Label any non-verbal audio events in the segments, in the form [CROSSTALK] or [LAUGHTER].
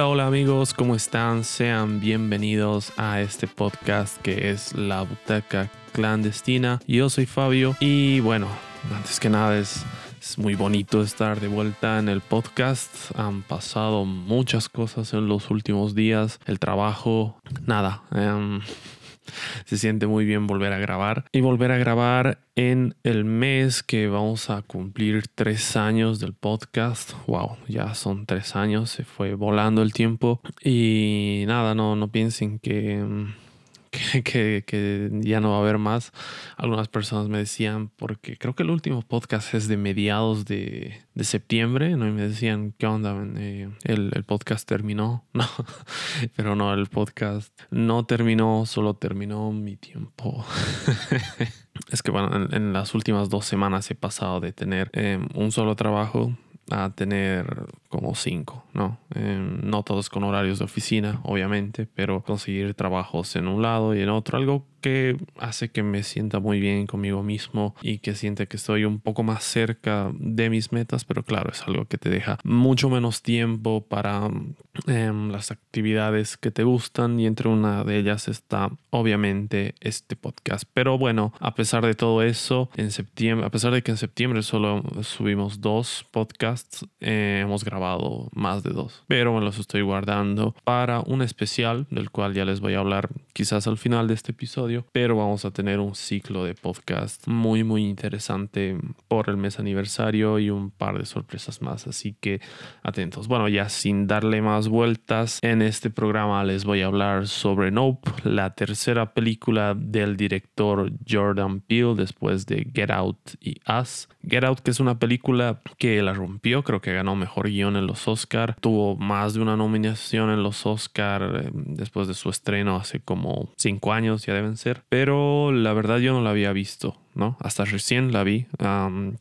Hola, hola amigos, ¿cómo están? Sean bienvenidos a este podcast que es La Butaca Clandestina. Yo soy Fabio y bueno, antes que nada es, muy bonito estar de vuelta en el podcast. Han pasado muchas cosas en los últimos días, el trabajo, nada. em, se siente muy bien volver a grabar y volver a grabar en el mes que vamos a cumplir tres años del podcast. Wow, ya son tres años, se fue volando el tiempo y nada, no, no piensen que, mm, que, [LAUGHS] que- que ya no va a haber más. Algunas personas me decían, porque creo que el último podcast es de mediados de, de septiembre, ¿no? Y me decían, ¿qué onda? Eh, el, el podcast terminó. [LAUGHS] No, pero no, el podcast no terminó, solo terminó mi tiempo. [LAUGHS] es que bueno, en, en las últimas dos semanas he pasado de tener eh, un solo trabajo a tener como cinco, ¿no? Eh, no todos con horarios de oficina, obviamente, pero conseguir trabajos en un lado y en otro, algo que hace que me sienta muy bien conmigo mismo y que siente que estoy un poco más cerca de mis metas, pero claro, es algo que te deja mucho menos tiempo para em, las actividades que te gustan y entre una de ellas está obviamente este podcast. Pero bueno, a pesar de todo eso, en septiembre, a pesar de que en septiembre solo subimos dos podcasts, eh, hemos grabado más de dos, pero me los estoy guardando para un especial del cual ya les voy a hablar quizás al final de este episodio, pero vamos a tener un ciclo de podcast muy muy interesante por el mes aniversario y un par de sorpresas más, así que atentos. Bueno, ya sin darle más vueltas, en este programa les voy a hablar sobre Nope, la tercera película del director Jordan Peele después de Get Out y Us. Get Out, que es una película que la rompió, creo que ganó mejor guion en los Oscar, tuvo más de una nominación en los Oscar eh, después de su estreno hace como cinco años, ya deben pero la verdad yo no la había visto. ¿no? Hasta recién la vi,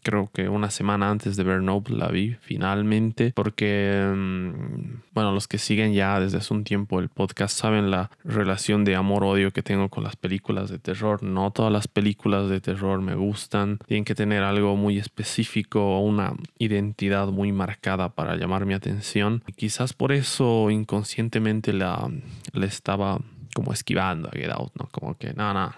creo que una semana antes de Nope la vi finalmente, porque, mm, bueno, los que siguen ya desde hace un tiempo el podcast saben la relación de amor-odio que tengo con las películas de terror. No todas las películas de terror me gustan, tienen que tener algo muy específico o una identidad muy marcada para llamar mi atención. Y quizás por eso inconscientemente la, la estaba como esquivando a Get Out, ¿no? Como que, no, no,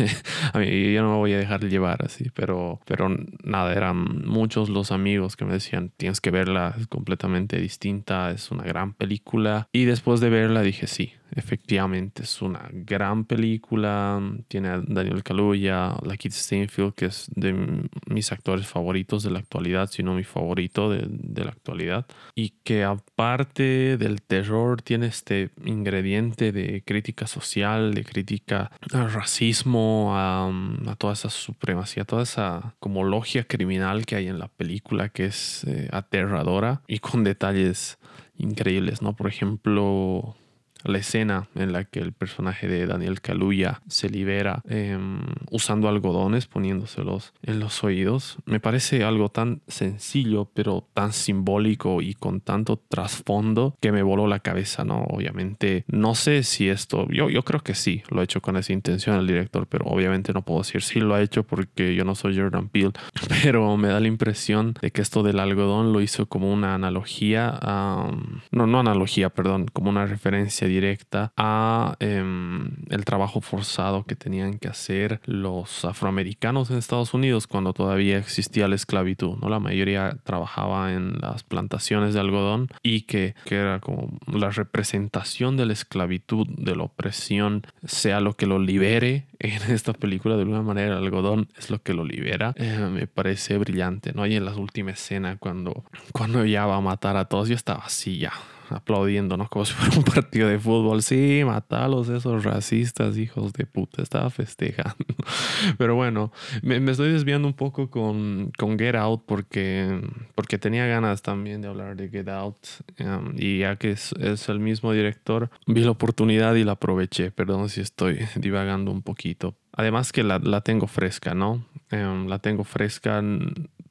[LAUGHS] a mí yo no me voy a dejar llevar así, pero, pero nada, eran muchos los amigos que me decían, tienes que verla, es completamente distinta, es una gran película. Y después de verla dije, sí, efectivamente es una gran película, tiene a Daniel Kaluuya, Lakeith Stanfield, que es de mis actores favoritos de la actualidad, si no mi favorito de, de la actualidad, y que aparte del terror tiene este ingrediente de crítica social, de crítica al racismo, a, a toda esa supremacía, toda esa como logia criminal que hay en la película que es eh, aterradora y con detalles increíbles, ¿no? Por ejemplo, la escena en la que el personaje de Daniel Kaluuya se libera em, usando algodones, poniéndoselos en los oídos, me parece algo tan sencillo, pero tan simbólico y con tanto trasfondo que me voló la cabeza, ¿no? Obviamente, no sé si esto, yo, yo creo que sí, lo ha hecho con esa intención el director, pero obviamente no puedo decir si lo ha hecho porque yo no soy Jordan Peele, [LAUGHS] pero me da la impresión de que esto del algodón lo hizo como una analogía, a, no, no analogía, perdón, como una referencia directa a em, el trabajo forzado que tenían que hacer los afroamericanos en Estados Unidos cuando todavía existía la esclavitud, ¿no? La mayoría trabajaba en las plantaciones de algodón y que, que era como la representación de la esclavitud, de la opresión, sea lo que lo libere [LAUGHS] en esta película, de alguna manera el algodón es lo que lo libera, eh, me parece brillante, ¿no? Y en la última escena cuando, cuando ya va a matar a todos, yo estaba así ya aplaudiendo, ¿no? Como si fuera un [LAUGHS] partido de fútbol. Sí, matalos esos racistas, hijos de puta. Estaba festejando. [LAUGHS] Pero bueno, me, me estoy desviando un poco con, con Get Out porque, porque tenía ganas también de hablar de Get Out. um, y ya que es, es el mismo director, vi la oportunidad y la aproveché. Perdón si estoy [LAUGHS] divagando un poquito. Además que la, la tengo fresca, ¿no? Em, la tengo fresca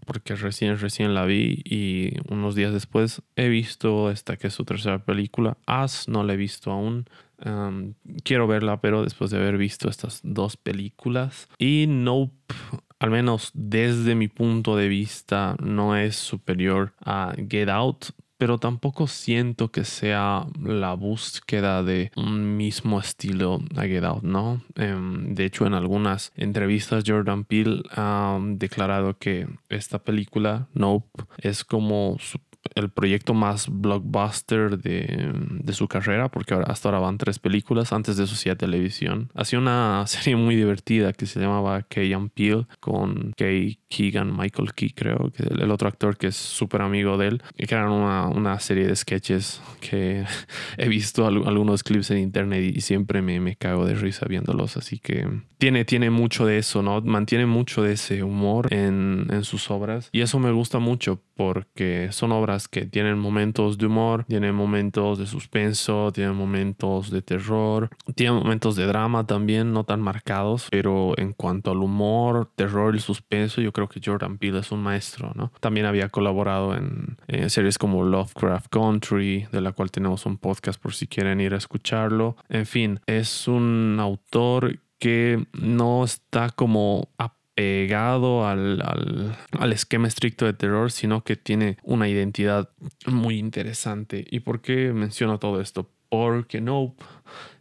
porque recién, recién la vi y unos días después he visto esta que es su tercera película. As no la he visto aún. Quiero verla, pero después de haber visto estas dos películas. Y Nope, al menos desde mi punto de vista, no es superior a Get Out. Pero tampoco siento que sea la búsqueda de un mismo estilo a Get Out, ¿no? Em, de hecho, en algunas entrevistas Jordan Peele ha declarado que esta película, Nope, es como su el proyecto más blockbuster de, de, su carrera, porque hasta ahora van tres películas, antes de eso sí televisión. Hacía una [LAUGHS] serie muy divertida que se llamaba Kay and Peel con Kay Keegan, Michael Key creo, que el, otro actor que es súper amigo de él, que eran una, una, serie de sketches que [LAUGHS] he visto algunos clips en internet y siempre me, me cago de risa viéndolos, así que tiene, tiene mucho de eso, ¿no? Mantiene mucho de ese humor en, en sus obras y eso me gusta mucho porque son obras que tienen momentos de humor, tienen momentos de suspenso, tienen momentos de terror, tienen momentos de drama también, no tan marcados, pero en cuanto al humor, terror y suspenso, yo creo que Jordan Peele es un maestro, ¿no? También había colaborado en, series como Lovecraft Country, de la cual tenemos un podcast por si quieren ir a escucharlo. En fin, es un autor que no está como pegado al, al, esquema estricto de terror, sino que tiene una identidad muy interesante. ¿Y por qué menciono todo esto? Porque Nope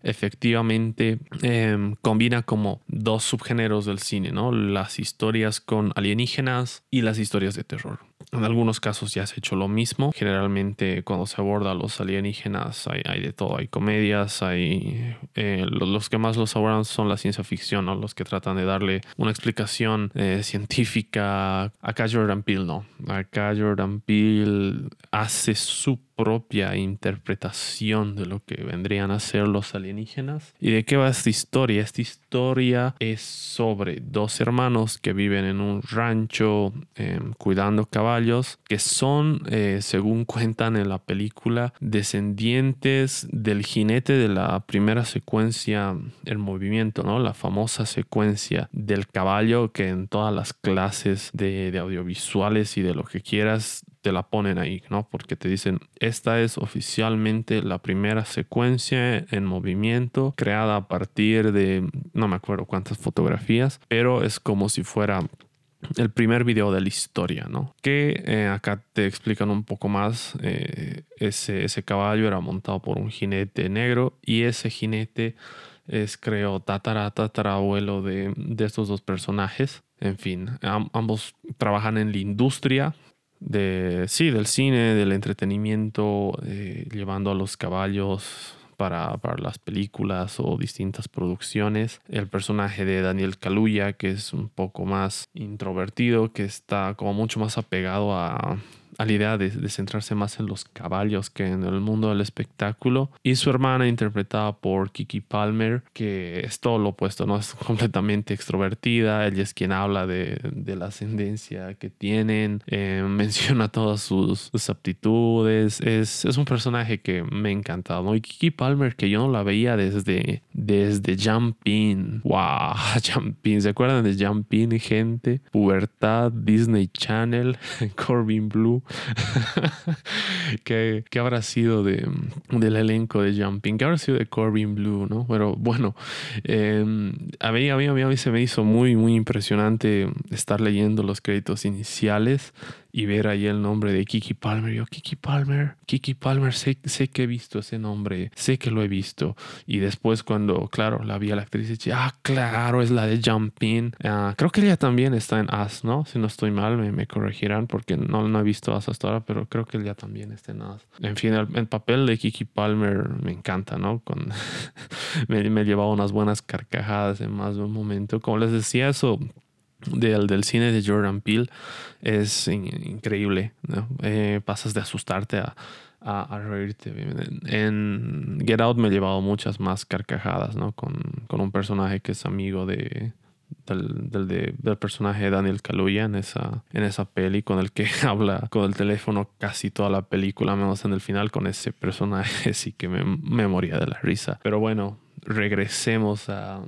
efectivamente em, combina como dos subgéneros del cine, ¿no? Las historias con alienígenas y las historias de terror. En algunos casos ya se ha hecho lo mismo. Generalmente cuando se aborda a los alienígenas hay, de todo. Hay comedias, hay... Eh, los, que más los abordan son la ciencia ficción, ¿no? Los que tratan de darle una explicación eh, científica. Acá Jordan Peele no. Acá Jordan Peele hace su propia interpretación de lo que vendrían a ser los alienígenas. ¿Y de qué va esta historia? Esta historia es sobre dos hermanos que viven en un rancho em, cuidando caballos, que son, eh, según cuentan en la película, descendientes del jinete de la primera secuencia, el movimiento, ¿no? La famosa secuencia del caballo que en todas las clases de, de audiovisuales y de lo que quieras te la ponen ahí, ¿no? Porque te dicen, esta es oficialmente la primera secuencia en movimiento creada a partir de, no me acuerdo cuántas fotografías, pero es como si fuera el primer video de la historia, ¿no? Que eh, acá te explican un poco más. Eh, ese, ese caballo era montado por un jinete negro y ese jinete es, creo, tatara, tatarabuelo de, de estos dos personajes. En fin, ambos trabajan en la industria de, sí, del cine, del entretenimiento, eh, llevando a los caballos para, para, las películas o distintas producciones. El personaje de Daniel Kaluuya, que es un poco más introvertido, que está como mucho más apegado a, a la idea de, centrarse más en los caballos que en el mundo del espectáculo. Y su hermana, interpretada por Kiki Palmer, que es todo lo opuesto, ¿no? Es completamente extrovertida. Ella es quien habla de, la ascendencia que tienen, eh, [LAUGHS] menciona todas sus, aptitudes. Es, es, un personaje que me ha encantado, ¿no? Y Kiki Palmer, que yo no la veía desde, desde Jumping. ¡Wow! [LAUGHS] Jumping. ¿Se acuerdan de Jumping, gente? Pubertad, Disney Channel, [LAUGHS] Corbin Blue. [LAUGHS] ¿Qué, habrá sido de, del elenco de Jumping? ¿Qué habrá sido de Corbin Blue? ¿no? Pero bueno, em, a, mí, a, mí, a mí se me hizo muy, muy impresionante estar leyendo los créditos iniciales y ver ahí el nombre de Kiki Palmer. Yo, Kiki Palmer, Kiki Palmer, sé, sé que he visto ese nombre, sé que lo he visto. Y después cuando, claro, la vi a la actriz, dije, ah, claro, es la de Jumping. Ah, creo que ella también está en As, ¿no? Si no estoy mal, me, me corregirán porque no, no he visto As hasta ahora, pero creo que ella también está en As. En fin, el, papel de Kiki Palmer me encanta, ¿no? Con [LAUGHS] me, me llevaba unas buenas carcajadas en más de un momento. Como les decía, eso del, del cine de Jordan Peele es increíble. Eh, pasas de asustarte a, a, reírte. En Get Out me he llevado muchas más carcajadas, ¿no? Con, con un personaje que es amigo de, del, del, personaje Daniel Kaluuya en esa, en esa peli, con el que [LAUGHS] habla con el teléfono casi toda la película, menos en el final, con ese personaje [LAUGHS] sí que me, me moría de la risa. Pero bueno, regresemos a,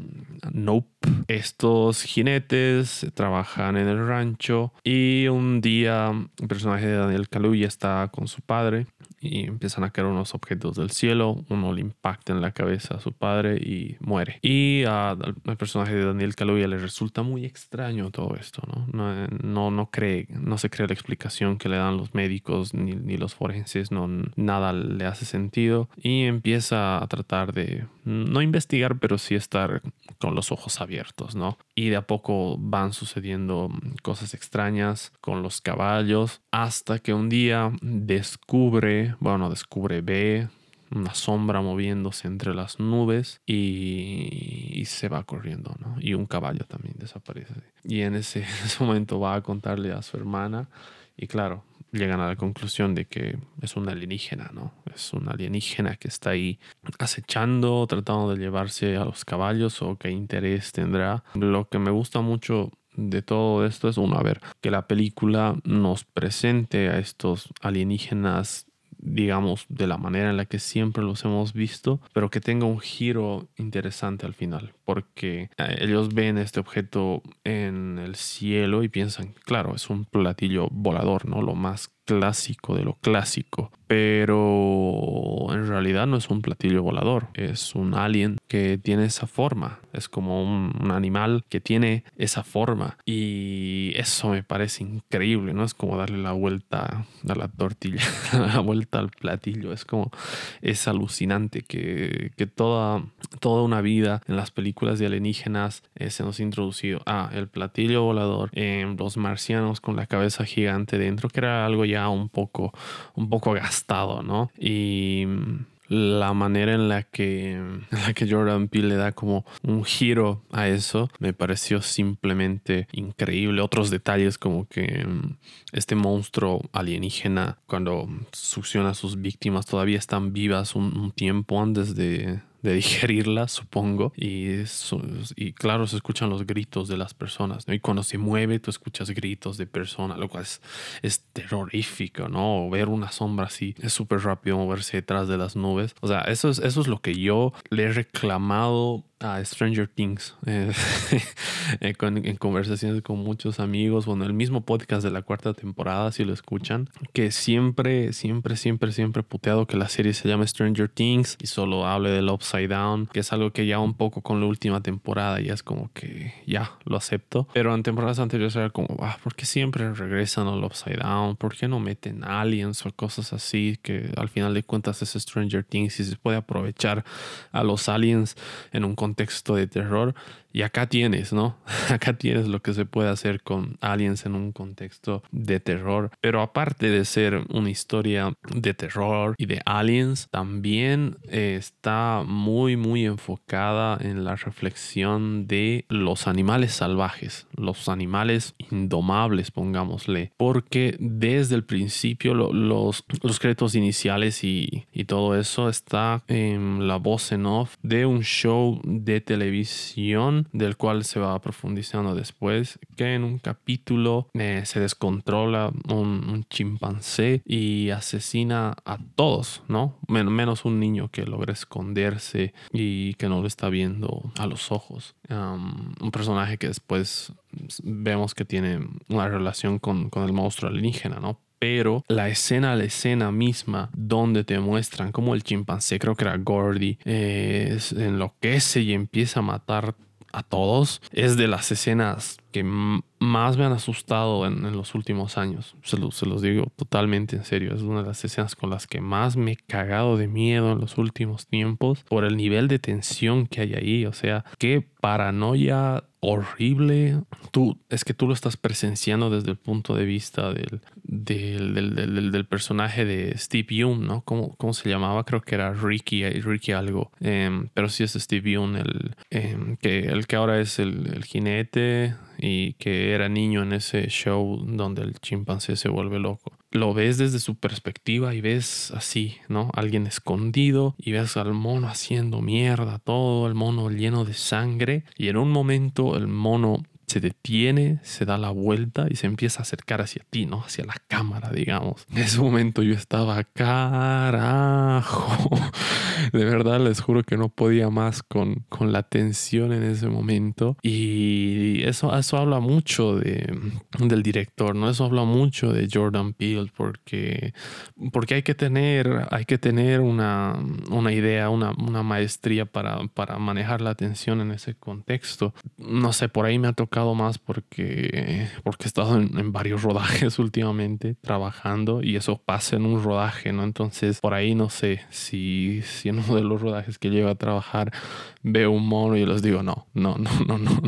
Nope. Estos jinetes trabajan en el rancho y un día el personaje de Daniel Kaluuya está con su padre y empiezan a caer unos objetos del cielo, uno le impacta en la cabeza a su padre y muere. Y al, personaje de Daniel Kaluuya le resulta muy extraño todo esto, ¿no? No, no, no cree, no se cree la explicación que le dan los médicos ni, ni los forenses, no, nada le hace sentido y empieza a tratar de no investigar, pero sí estar con los ojos abiertos, ¿no? Y de a poco van sucediendo cosas extrañas con los caballos hasta que un día descubre, bueno, descubre, ve una sombra moviéndose entre las nubes y, se va corriendo, ¿no? Y un caballo también desaparece. Y en ese, [LAUGHS] en ese momento va a contarle a su hermana y claro, llegan a la conclusión de que es un alienígena, ¿no? Es un alienígena que está ahí acechando, tratando de llevarse a los caballos o qué interés tendrá. Lo que me gusta mucho de todo esto es, uno, a ver, que la película nos presente a estos alienígenas digamos, de la manera en la que siempre los hemos visto, pero que tenga un giro interesante al final, porque eh, ellos ven este objeto en el cielo y piensan, claro, es un platillo volador, ¿no? Lo más clásico de lo clásico, pero en realidad no es un platillo volador, es un alien que tiene esa forma, es como un, animal que tiene esa forma y eso me parece increíble, ¿no? Es como darle la vuelta a la tortilla, [LAUGHS] la vuelta al platillo, es como, es alucinante que, que toda, toda una vida en las películas de alienígenas eh, se nos ha introducido, ah, el platillo volador, en los marcianos con la cabeza gigante dentro, que era algo ya un poco, un poco gastado, ¿no? Y la manera en la que, [LAUGHS] en la que Jordan Peele le da como un giro a eso me pareció simplemente increíble. Otros detalles como que mm, este monstruo alienígena cuando succiona a sus víctimas todavía están vivas un tiempo antes de, de digerirla, supongo. Y, y claro, se escuchan los gritos de las personas, ¿no? Y cuando se mueve, tú escuchas gritos de personas, lo cual es, terrorífico, ¿no? ver una sombra así, es súper rápido moverse detrás de las nubes. O sea, eso es, eso es lo que yo le he reclamado a Stranger Things eh, [LAUGHS] eh, en conversaciones con muchos amigos, bueno, el mismo podcast de la cuarta temporada, si lo escuchan, que siempre, siempre, siempre, siempre puteado que la serie se llama Stranger Things y solo hable del Upside Down, que es algo que ya un poco con la última temporada ya es como que ya lo acepto, pero en temporadas anteriores era como, ah, ¿por qué siempre regresan al Upside Down? ¿Por qué no meten aliens o cosas así que al final de cuentas es Stranger Things y se puede aprovechar a los aliens en un contexto contexto de terror y acá tienes, ¿no? [LAUGHS] Acá tienes lo que se puede hacer con aliens en un contexto de terror. Pero aparte de ser una historia de terror y de aliens, también eh, está muy, muy enfocada en la reflexión de los animales salvajes, los animales indomables, pongámosle. Porque desde el principio los, los créditos iniciales y, y todo eso está en la voz en off de un show de televisión del cual se va profundizando después, que en un capítulo eh, se descontrola un, chimpancé y asesina a todos, ¿no? menos un niño que logra esconderse y que no lo está viendo a los ojos. un personaje que después vemos que tiene una relación con, el monstruo alienígena, ¿no? Pero la escena, la escena misma donde te muestran como el chimpancé, creo que era Gordy, eh, enloquece y empieza a matar a todos, es de las escenas que más me han asustado en, los últimos años. Se, los digo totalmente en serio. Es una de las escenas con las que más me he cagado de miedo en los últimos tiempos por el nivel de tensión que hay ahí. O sea, qué paranoia horrible. Tú, es que tú lo estás presenciando desde el punto de vista del, del, del, personaje de Steve Young, ¿no? ¿Cómo, ¿Cómo, se llamaba? Creo que era Ricky, Ricky algo. Em, pero sí es Steve Young, el, em, que, el que ahora es el jinete y que era niño en ese show donde el chimpancé se vuelve loco. Lo ves desde su perspectiva y ves así, ¿no? Alguien escondido y ves al mono haciendo mierda, todo el mono lleno de sangre y en un momento el mono se detiene, se da la vuelta y se empieza a acercar hacia ti, ¿no? Hacia la cámara, digamos. En ese momento yo estaba, carajo. [LAUGHS] De verdad les juro que no podía más con, con la tensión en ese momento. Y eso, eso habla mucho de, del director, ¿no? Eso habla mucho de Jordan Peele porque, porque hay que tener, hay que tener una, una idea, una, una maestría para, para manejar la atención en ese contexto. No sé, por ahí me ha tocado más porque, porque he estado en, varios rodajes [LAUGHS] últimamente trabajando y eso pasa en un rodaje, ¿no? Entonces, por ahí no sé si, si en uno de los rodajes que llevo a trabajar veo un mono y les digo, no, no, no, no, no,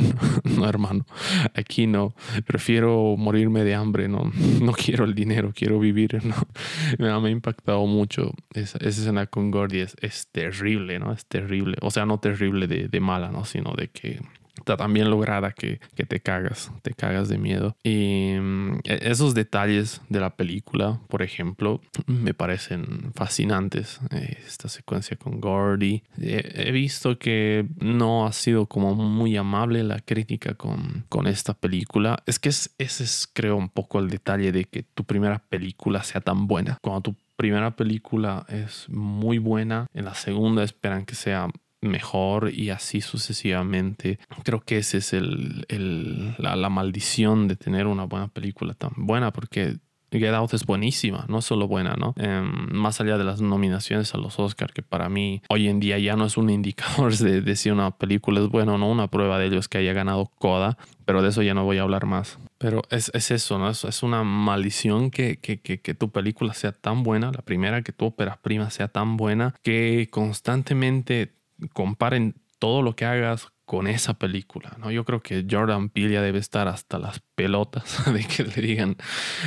no, hermano, aquí no, prefiero morirme de hambre, no, [LAUGHS] no quiero el dinero, quiero vivir, ¿no? [LAUGHS] Me ha impactado mucho esa, escena con Gordy, es, es, terrible, ¿no? Es terrible, o sea, no terrible de, de mala, ¿no? Sino de que tan bien lograda que, que, te cagas, te cagas de miedo. Y mm, e, esos detalles de la película, por ejemplo, me parecen fascinantes. Eh, esta secuencia con Gordy. he visto que no ha sido como muy amable la crítica con, con esta película. Es que es, ese es, creo, un poco el detalle de que tu primera película sea tan buena. Cuando tu primera película es muy buena, en la segunda esperan que sea mejor y así sucesivamente. Creo que esa es el, el, la, maldición de tener una buena película tan buena porque Get Out es buenísima, no solo buena, ¿no? Em, más allá de las nominaciones a los Oscars, que para mí hoy en día ya no es un [LAUGHS] indicador de, de, si una película es buena o no, una prueba de ello es que haya ganado Coda, pero de eso ya no voy a hablar más. Pero es, es eso, ¿no? Es, es una maldición que, que, que, que, tu película sea tan buena, la primera, que tu ópera prima sea tan buena, que constantemente comparen todo lo que hagas con esa película, ¿no? Yo creo que Jordan Peele ya debe estar hasta las pelotas [LAUGHS] de que le digan,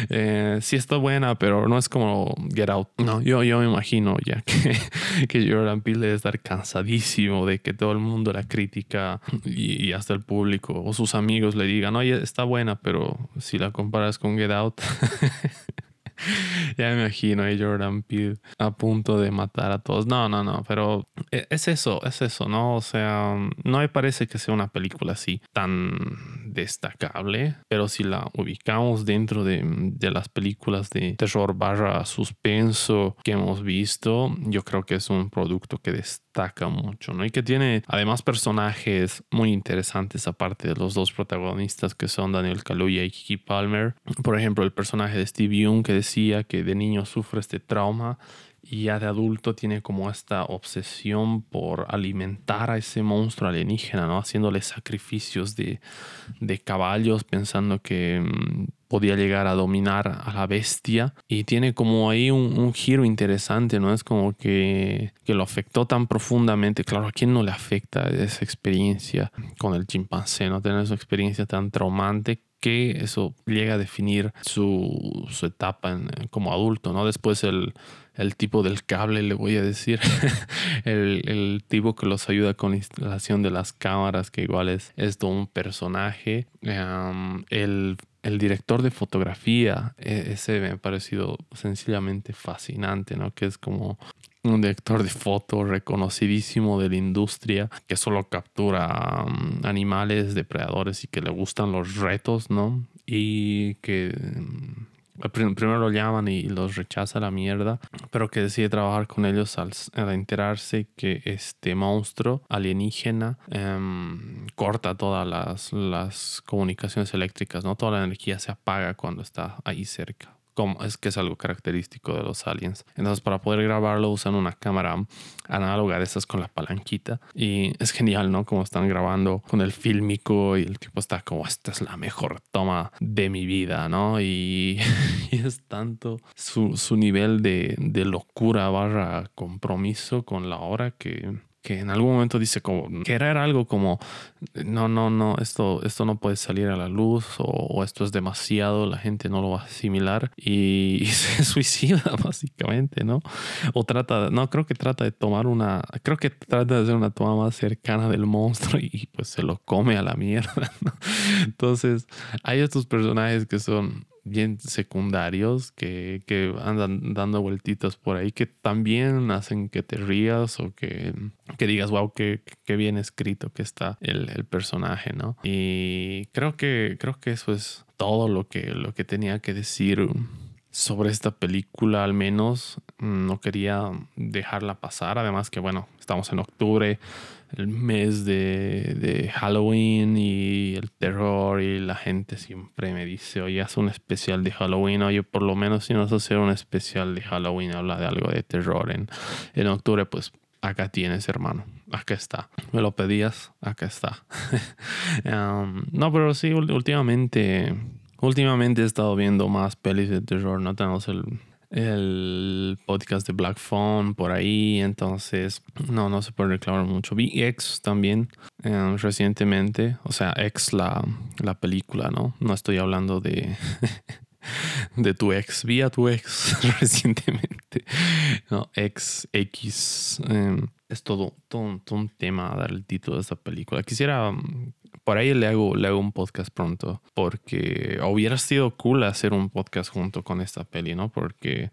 eh, sí está buena, pero no es como Get Out. No, yo, yo me imagino ya que, [LAUGHS] que Jordan Peele debe estar cansadísimo de que todo el mundo la critica y, y, hasta el público o sus amigos le digan, oye, está buena, pero si la comparas con Get Out... [LAUGHS] [LAUGHS] ya me imagino a Jordan Peele a punto de matar a todos. No, no, no, pero e, es eso, es eso, ¿no? O sea, no me parece que sea una película así tan destacable, pero si la ubicamos dentro de, de las películas de terror barra suspenso que hemos visto, yo creo que es un producto que destaca mucho, ¿no? Y que tiene además personajes muy interesantes aparte de los dos protagonistas que son Daniel Kaluuya y Kiki Palmer. Por ejemplo, el personaje de Steve Young que decía que de niño sufre este trauma y ya de adulto tiene como esta obsesión por alimentar a ese monstruo alienígena, ¿no? Haciéndole sacrificios de, de caballos pensando que mm, podía llegar a dominar a la bestia y tiene como ahí un, un, giro interesante, ¿no? Es como que, que lo afectó tan profundamente. Claro, ¿a quién no le afecta esa experiencia con el chimpancé, ¿no? Tener esa experiencia tan traumante que eso llega a definir su, su etapa como adulto, ¿no? Después el, el, tipo del cable, le voy a decir, [LAUGHS] el, el, tipo que los ayuda con la instalación de las cámaras, que igual es, es todo un personaje, el el director de fotografía, e, ese me ha parecido sencillamente fascinante, ¿no? Que es como un director de foto reconocidísimo de la industria que solo captura um, animales depredadores y que le gustan los retos, ¿no? Y que um, primero lo llaman y los rechaza la mierda, pero que decide trabajar con ellos al, enterarse que este monstruo alienígena um, corta todas las, las comunicaciones eléctricas, ¿no? Toda la energía se apaga cuando está ahí cerca es que es algo característico de los aliens. Entonces, para poder grabarlo usan una cámara análoga de esas con la palanquita y es genial, ¿no? Como están grabando con el fílmico y el tipo está como, esta es la mejor toma de mi vida, ¿no? Y, [LAUGHS] y es tanto su, su nivel de, de locura barra compromiso con la hora que que en algún momento dice como que era algo como no no no esto esto no puede salir a la luz o, esto es demasiado la gente no lo va a asimilar y, [LAUGHS] y, se suicida [LAUGHS] básicamente no o trata no creo que trata de tomar una creo que trata de hacer una toma más cercana del monstruo y pues se lo come a la mierda [LAUGHS] ¿no? entonces hay estos personajes que son bien secundarios que, que, andan dando vueltitas por ahí que también hacen que te rías o que, que digas, wow, qué, qué bien escrito que está el, el, personaje, ¿no? Y creo que, creo que eso es todo lo que, lo que tenía que decir sobre esta película al menos no quería dejarla pasar además que bueno estamos en octubre el mes de, Halloween y el terror y la gente siempre me dice, oye, haz un especial de Halloween, oye, por lo menos si no vas hacer un especial de Halloween, habla de algo de terror en, en octubre, pues acá tienes, hermano, acá está. Me lo pedías, acá está. Um, [LAUGHS] no, pero sí, últimamente, últimamente he estado viendo más pelis de terror, no tenemos el el podcast de Black Phone por ahí, entonces no, no se puede reclamar mucho. Vi X también eh, recientemente, o sea, X la, la película, ¿no? No estoy hablando de, [LAUGHS] de tu ex, vi a tu ex [LAUGHS] recientemente, no, X, X. Em, es todo, todo, todo, un tema dar el título de esta película. Quisiera por ahí le hago, le hago un podcast pronto, porque hubiera sido cool hacer un podcast junto con esta peli, ¿no? Porque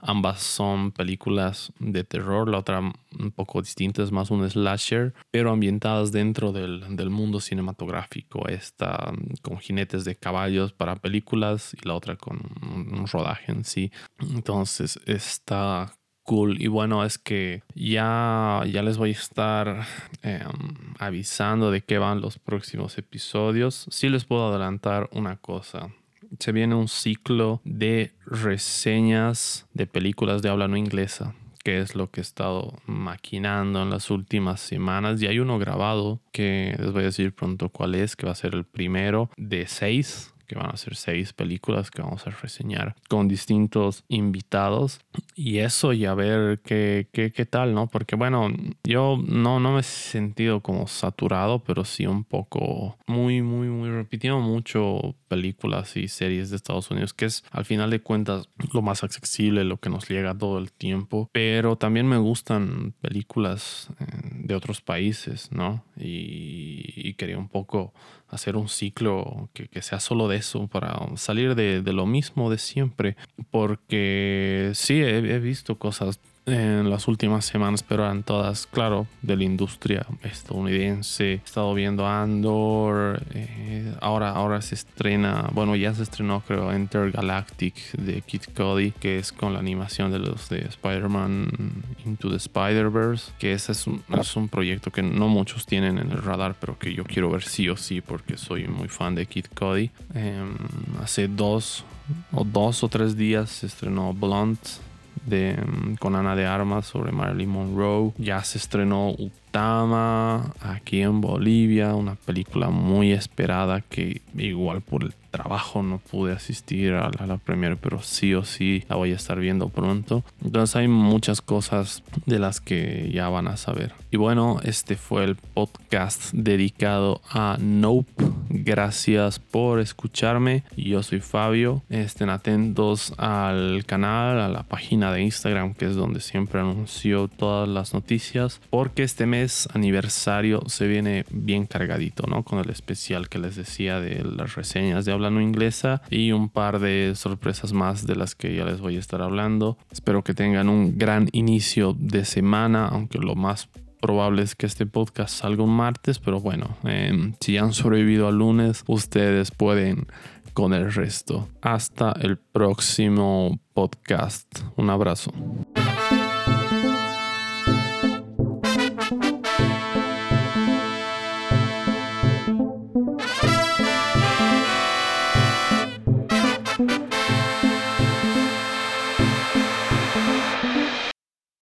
ambas son películas de terror, la otra un poco distinta, es más un slasher, pero ambientadas dentro del, del mundo cinematográfico. Esta con jinetes de caballos para películas y la otra con un rodaje en sí. Entonces, está cool. Y bueno, es que ya, ya les voy a estar em, avisando de qué van los próximos episodios. Sí les puedo adelantar una cosa. Se viene un ciclo de reseñas de películas de habla no inglesa que es lo que he estado maquinando en las últimas semanas. Y hay uno grabado que les voy a decir pronto cuál es, que va a ser el primero de seis que van a ser seis películas que vamos a reseñar con distintos invitados y eso y a ver qué, qué, qué, tal, ¿no? Porque bueno, yo no, no me he sentido como saturado, pero sí un poco muy, muy, muy repitiendo mucho películas y series de Estados Unidos, que es al final de cuentas lo más accesible, lo que nos llega todo el tiempo, pero también me gustan películas eh, de otros países, ¿no? Y, y quería un poco hacer un ciclo que, sea solo de eso, para salir de, lo mismo de siempre, porque sí, he visto cosas en las últimas semanas, pero eran todas, claro, de la industria estadounidense. He estado viendo Andor, eh, ahora, ahora se estrena, bueno, ya se estrenó creo Intergalactic de Kid Cody, que es con la animación de los de Spider-Man Into the Spider-Verse, que ese es un, es un proyecto que no muchos tienen en el radar, pero que yo quiero ver sí o sí porque soy muy fan de Kid Cody. Eh, hace dos o dos o tres días se estrenó Blunt de, mm, con Ana de Armas sobre Marilyn Monroe. Ya se estrenó Utama aquí en Bolivia, una película muy esperada que igual por el trabajo no pude asistir a la, la pero sí o sí la voy a estar viendo pronto. Entonces hay muchas cosas de las que ya van a saber. Y bueno, este fue el podcast dedicado a Nope. Gracias por escucharme. Yo soy Fabio. Estén atentos al canal, a la página de Instagram, que es donde siempre anuncio todas las noticias, porque este aniversario se viene bien cargadito, ¿no? Con el especial que les decía de las reseñas de habla no inglesa y un par de sorpresas más de las que ya les voy a estar hablando. Espero que tengan un gran inicio de semana, aunque lo más probable es que este podcast salga un martes, pero bueno, eh, si han sobrevivido al lunes, ustedes pueden con el resto. Hasta el próximo podcast. Un abrazo.